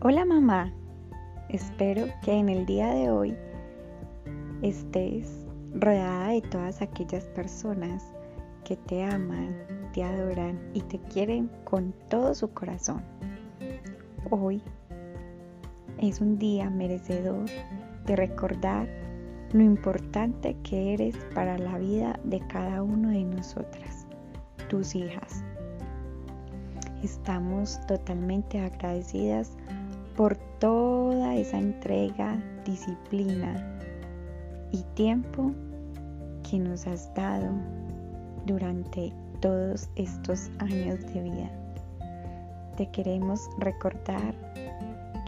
Hola mamá, espero que en el día de hoy estés rodeada de todas aquellas personas que te aman, te adoran y te quieren con todo su corazón. Hoy es un día merecedor de recordar lo importante que eres para la vida de cada uno de nosotras, tus hijas. Estamos totalmente agradecidas por toda esa entrega, disciplina y tiempo que nos has dado durante todos estos años de vida. Te queremos recordar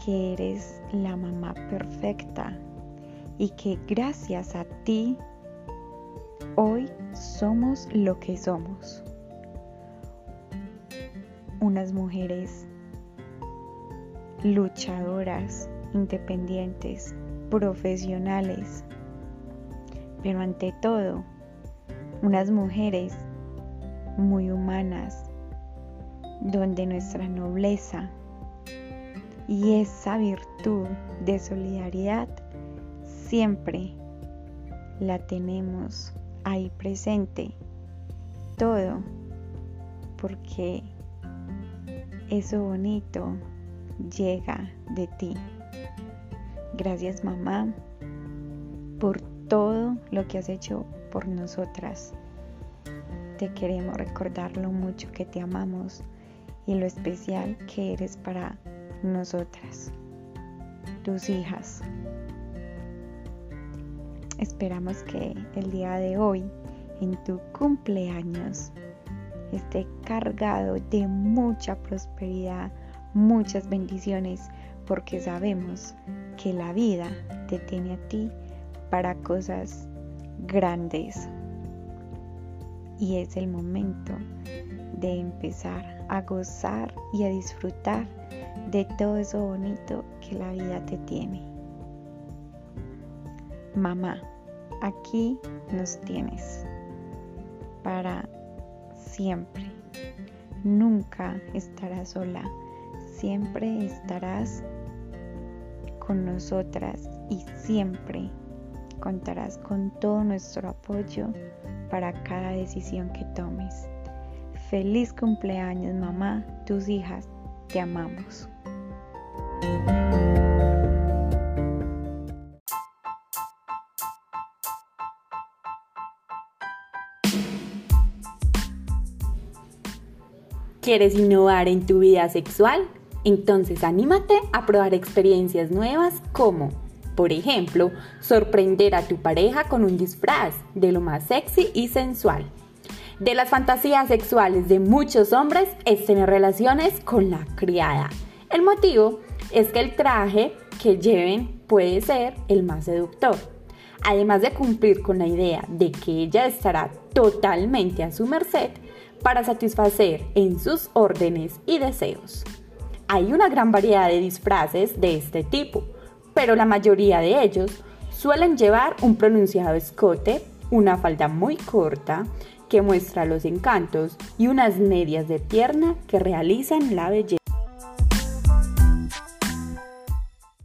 que eres la mamá perfecta y que gracias a ti hoy somos lo que somos. Unas mujeres luchadoras, independientes, profesionales, pero ante todo, unas mujeres muy humanas, donde nuestra nobleza y esa virtud de solidaridad siempre la tenemos ahí presente. Todo porque eso bonito llega de ti. Gracias mamá por todo lo que has hecho por nosotras. Te queremos recordar lo mucho que te amamos y lo especial que eres para nosotras, tus hijas. Esperamos que el día de hoy, en tu cumpleaños, esté cargado de mucha prosperidad, muchas bendiciones porque sabemos que la vida te tiene a ti para cosas grandes. Y es el momento de empezar a gozar y a disfrutar de todo eso bonito que la vida te tiene. Mamá, aquí nos tienes para siempre. Nunca estarás sola siempre estarás con nosotras y siempre contarás con todo nuestro apoyo para cada decisión que tomes. Feliz cumpleaños mamá, tus hijas, te amamos. ¿Quieres innovar en tu vida sexual? Entonces anímate a probar experiencias nuevas como, por ejemplo, sorprender a tu pareja con un disfraz de lo más sexy y sensual. De las fantasías sexuales de muchos hombres es tener relaciones con la criada. El motivo es que el traje que lleven puede ser el más seductor. Además de cumplir con la idea de que ella estará totalmente a su merced para satisfacer en sus órdenes y deseos. Hay una gran variedad de disfraces de este tipo, pero la mayoría de ellos suelen llevar un pronunciado escote, una falda muy corta que muestra los encantos y unas medias de pierna que realizan la belleza.